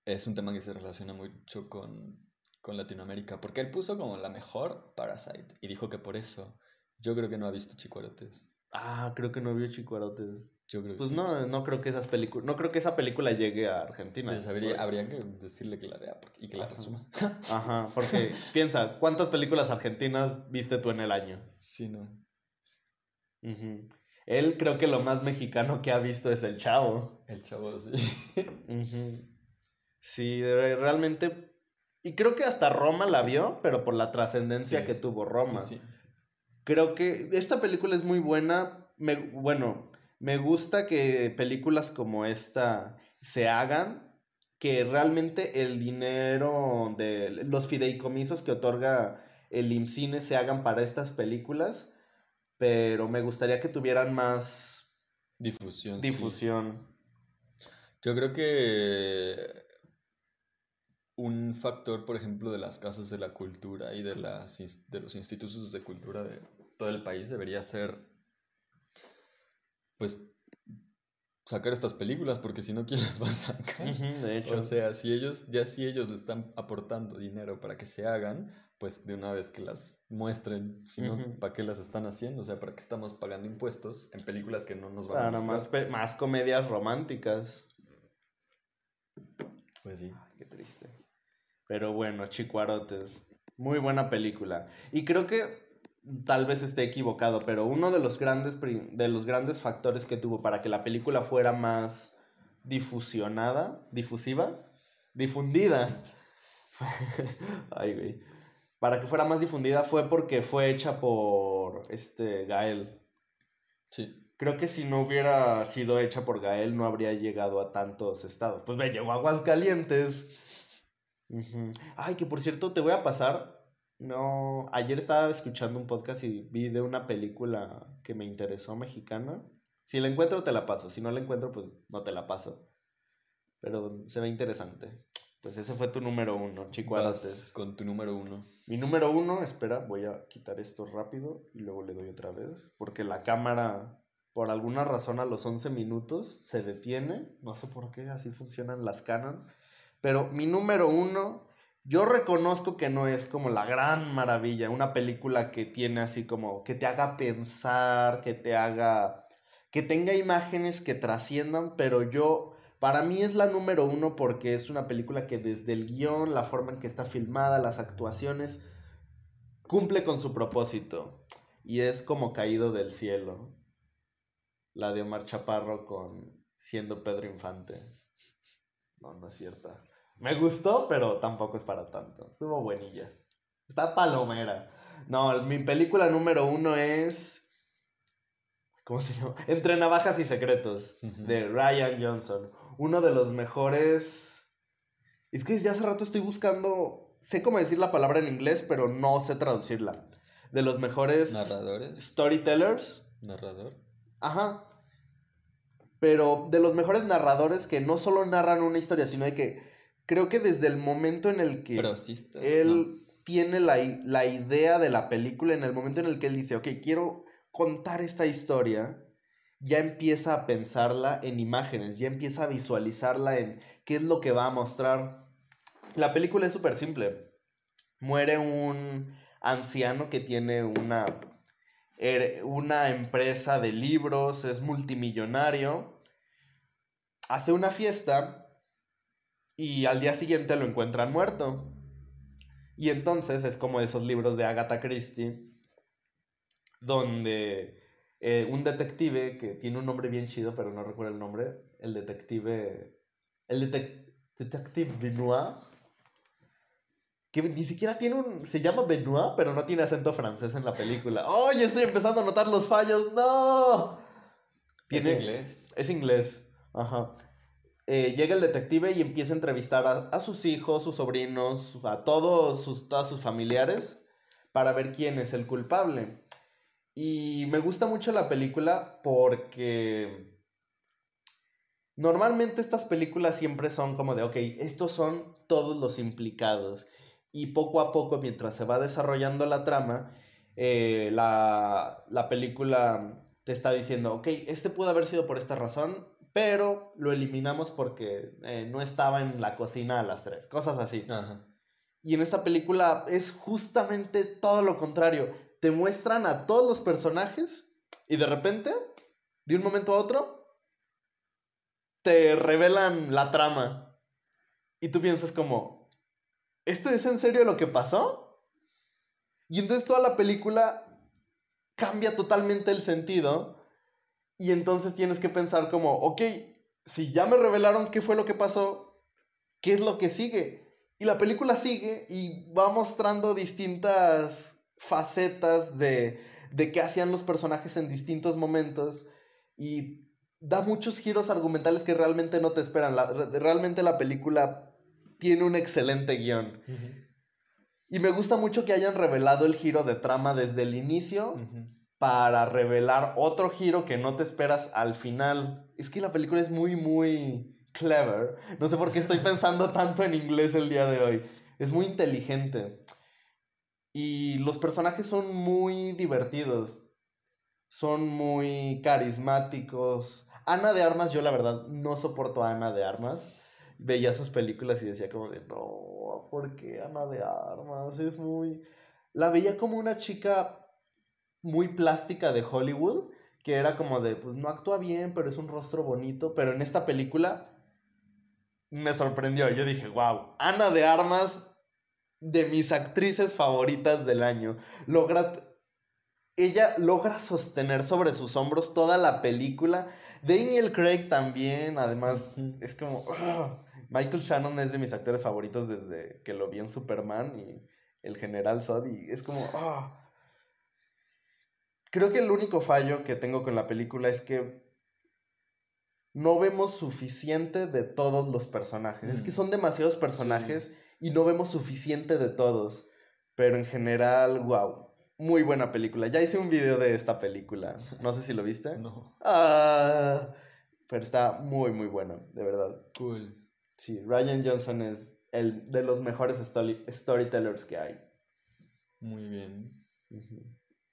es un tema que se relaciona mucho con, con Latinoamérica, porque él puso como la mejor Parasite y dijo que por eso yo creo que no ha visto Chicuarotes. Ah, creo que no vio Chicuarotes. Yo creo que Pues sí. no, no creo que esas películas, no creo que esa película llegue a Argentina. Habría, que decirle que la vea y que la Ajá. resuma. Ajá, porque piensa, ¿cuántas películas argentinas viste tú en el año? sí, no. Ujú. Él creo que lo más mexicano que ha visto es El Chavo. El chavo sí. Ujú. Sí, re- realmente. Y creo que hasta Roma la vio, pero por la trascendencia Sí. que tuvo Roma. Creo que esta película es muy buena. Me, bueno, me gusta que películas como esta se hagan, que realmente el dinero de los fideicomisos que otorga el IMCINE se hagan para estas películas, pero me gustaría que tuvieran más Difusión. sí. difusión. Yo creo que un factor, por ejemplo, de las casas de la cultura y de, las, de los institutos de cultura de todo el país debería ser, pues, sacar estas películas, porque si no, ¿quién las va a sacar? De hecho. O sea, si ellos, ya si ellos están aportando dinero para que se hagan, pues de una vez que las muestren, si no. ¿para qué las están haciendo? O sea, ¿para qué estamos pagando impuestos en películas que no nos van a más, mostrar? pe- más comedias románticas. Pues sí. Qué triste. Pero bueno, Chicuarotes. Muy buena película. Y creo que tal vez esté equivocado, pero uno de los grandes, de los grandes factores que tuvo para que la película fuera más difusionada, difusiva, difundida. Ay, güey. Para que fuera más difundida fue porque fue hecha por este Gael. Sí. Creo que si no hubiera sido hecha por Gael, no habría llegado a tantos estados. Pues me llegó a Aguascalientes. Ay, que por cierto, te voy a pasar. No, ayer estaba escuchando un podcast y vi de una película que me interesó mexicana. Si la encuentro, te la paso. Si no la encuentro, pues no te la paso. Pero se ve interesante. Pues ese fue tu número uno, Chico con tu número uno. Mi número uno, espera, voy a quitar esto rápido y luego le doy otra vez. Porque la cámara, por alguna razón, a los 11 minutos se detiene. No sé por qué, así funcionan las Canon. Pero mi número uno, yo reconozco que no es como la gran maravilla. Una película que tiene así como que te haga pensar, que te haga. que tenga imágenes que trasciendan, pero yo. Para mí es la número uno porque es una película que desde el guion, la forma en que está filmada, las actuaciones, cumple con su propósito. Y es como caído del cielo. La de Omar Chaparro con siendo Pedro Infante. No, no es cierta. Me gustó, pero tampoco es para tanto. Estuvo buenilla. Está palomera. No, mi película número uno es... ¿Cómo se llama? Entre navajas y secretos. De Ryan Johnson. Uno de los mejores... Es que desde hace rato estoy buscando... Sé cómo decir la palabra en inglés, pero no sé traducirla. De los mejores Narradores. storytellers. Narrador. Ajá. Pero de los mejores narradores que no solo narran una historia, sino de que creo que desde el momento en el que Prosistas. él tiene la, la idea de la película, en el momento en el que él dice, ok, quiero contar esta historia, ya empieza a pensarla en imágenes, ya empieza a visualizarla en qué es lo que va a mostrar. La película es súper simple. Muere un anciano que tiene una, una empresa de libros, es multimillonario, hace una fiesta y al día siguiente lo encuentran muerto. Y entonces es como esos libros de Agatha Christie, donde eh, un detective que tiene un nombre bien chido, pero no recuerdo el nombre, el detective, el detec- detective Benoit, que ni siquiera tiene un, se llama Benoit, pero no tiene acento francés en la película. ¡Oh, ya estoy empezando a notar los fallos! ¡No! Es inglés. es inglés. Ajá. Eh, llega el detective y empieza a entrevistar a, sus hijos, sus sobrinos, a todos sus, sus familiares para ver quién es el culpable. Y me gusta mucho la película porque normalmente estas películas siempre son como de, ok, estos son todos los implicados. Y poco a poco, mientras se va desarrollando la trama, eh, la, la película te está diciendo, ok, este pudo haber sido por esta razón, pero lo eliminamos porque eh, no estaba en la cocina a las tres, cosas así. Ajá. Y en esta película es justamente todo lo contrario. Te muestran a todos los personajes y de repente, de un momento a otro, te revelan la trama. Y tú piensas como, ¿esto es en serio lo que pasó? Y entonces toda la película cambia totalmente el sentido. Y entonces tienes que pensar como, ok, si ya me revelaron qué fue lo que pasó, ¿qué es lo que sigue? Y la película sigue y va mostrando distintas facetas de, de qué hacían los personajes en distintos momentos. Y da muchos giros argumentales que realmente no te esperan. La- re- realmente la película tiene un excelente guion. Y me gusta mucho que hayan revelado el giro de trama desde el inicio. Para revelar otro giro que no te esperas al final. Es que la película es muy, muy clever. No sé por qué estoy pensando tanto en inglés el día de hoy. Es muy inteligente. Y los personajes son muy divertidos. Son muy carismáticos. Ana de Armas, yo la verdad no soporto a Ana de Armas. Veía sus películas y decía como de, no, ¿por qué Ana de Armas? Es muy... La veía como una chica muy plástica de Hollywood, que era como de, pues no actúa bien, pero es un rostro bonito, pero en esta película me sorprendió. Yo dije, wow, Ana de Armas, de mis actrices favoritas del año. Logra, ella logra sostener sobre sus hombros toda la película. Daniel Craig también, además, es como... ¡ah! Michael Shannon es de mis actores favoritos desde que lo vi en Superman y el General Zod y es como... ¡ah! Creo que el único fallo que tengo con la película es que no vemos suficiente de todos los personajes. Es que Mm. son demasiados personajes y no vemos suficiente de todos. Pero en general, wow. Muy buena película. Ya hice un video de esta película. No sé si lo viste. No. Ah, pero está muy, muy buena, de verdad. Cool. Sí, Ryan Johnson es el de los mejores story- storytellers que hay. Muy bien. Ujú.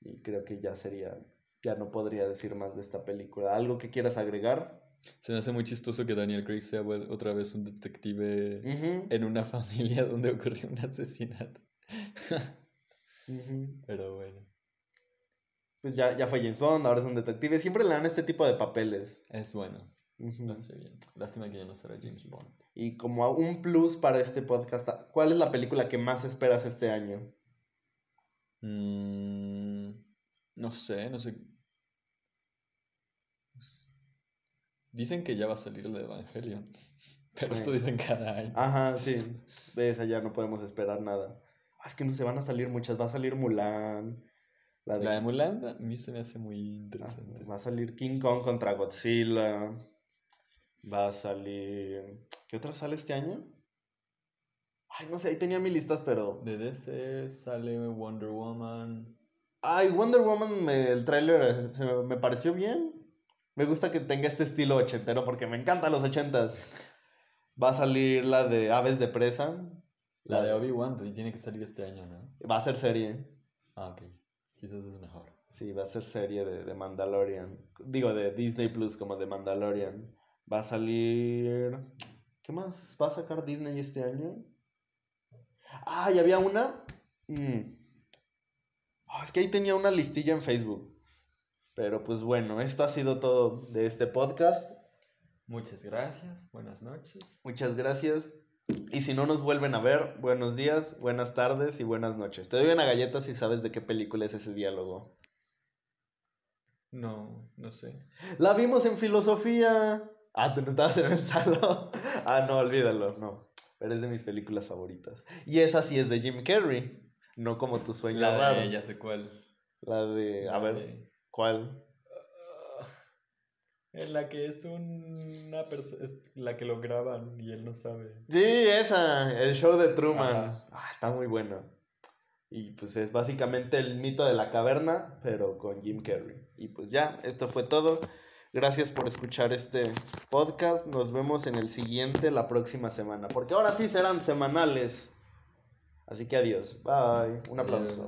Y creo que ya sería, ya no podría decir más de esta película. ¿Algo que quieras agregar? Se me hace muy chistoso que Daniel Craig sea otra vez un detective en una familia donde ocurrió un asesinato. Pero bueno, Pues ya, ya fue James Bond, ahora es un detective. Siempre le dan este tipo de papeles. es bueno. Lo hace bien. Lástima que ya no será James Bond. Y como un plus para este podcast, ¿cuál es la película que más esperas este año? Mm, no sé, no sé. Dicen que ya va a salir la de Evangelion. Pero esto dicen cada año. Ajá, sí. De esa ya no podemos esperar nada. Ah, es que no se van a salir muchas. Va a salir Mulan. La de, La de Mulan a mí se me hace muy Ah, interesante. va a salir King Kong contra Godzilla. Va a salir. ¿Qué otra sale este año? Ay, no sé, ahí tenía mis listas, pero. De DC sale Wonder Woman. Ay, Wonder Woman, me- el tráiler se me, pareció bien. Me gusta que tenga este estilo ochentero porque me encantan los ochentas. Va a salir la de Aves de Presa. La de Obi-Wan tiene que salir este año, ¿no? Va a ser serie. Ah, ok. Quizás es mejor. Sí, va a ser serie de, de Mandalorian. Digo, de Disney Plus como de Mandalorian. Va a salir... ¿Qué más va a sacar Disney este año? Ah, y había una... Mm. Ah, es que ahí tenía una listilla en Facebook. Pero pues bueno, esto ha sido todo de este podcast. Muchas gracias. Buenas noches. Muchas gracias. Y si no nos vuelven a ver, buenos días, buenas tardes y buenas noches. Te doy una galleta si sabes de qué película es ese diálogo. No, no sé. La vimos en filosofía. Ah, tú no estabas en el salón. Ah, no, olvídalo, no. Pero es de mis películas favoritas. Y esa sí es de Jim Carrey. No como tu sueño La raro. de, ya sé cuál. La de. A La ver, de- ¿cuál? Ah, En la que es una persona, la que lo graban y él no sabe. Sí, esa. El show de Truman. Ah, está muy buena. Y pues es básicamente el mito de la caverna, pero con Jim Carrey. Y pues ya, esto fue todo. Gracias por escuchar este podcast. Nos vemos en el siguiente la próxima semana. Porque ahora sí serán semanales. Así que adiós. Bye. Un aplauso.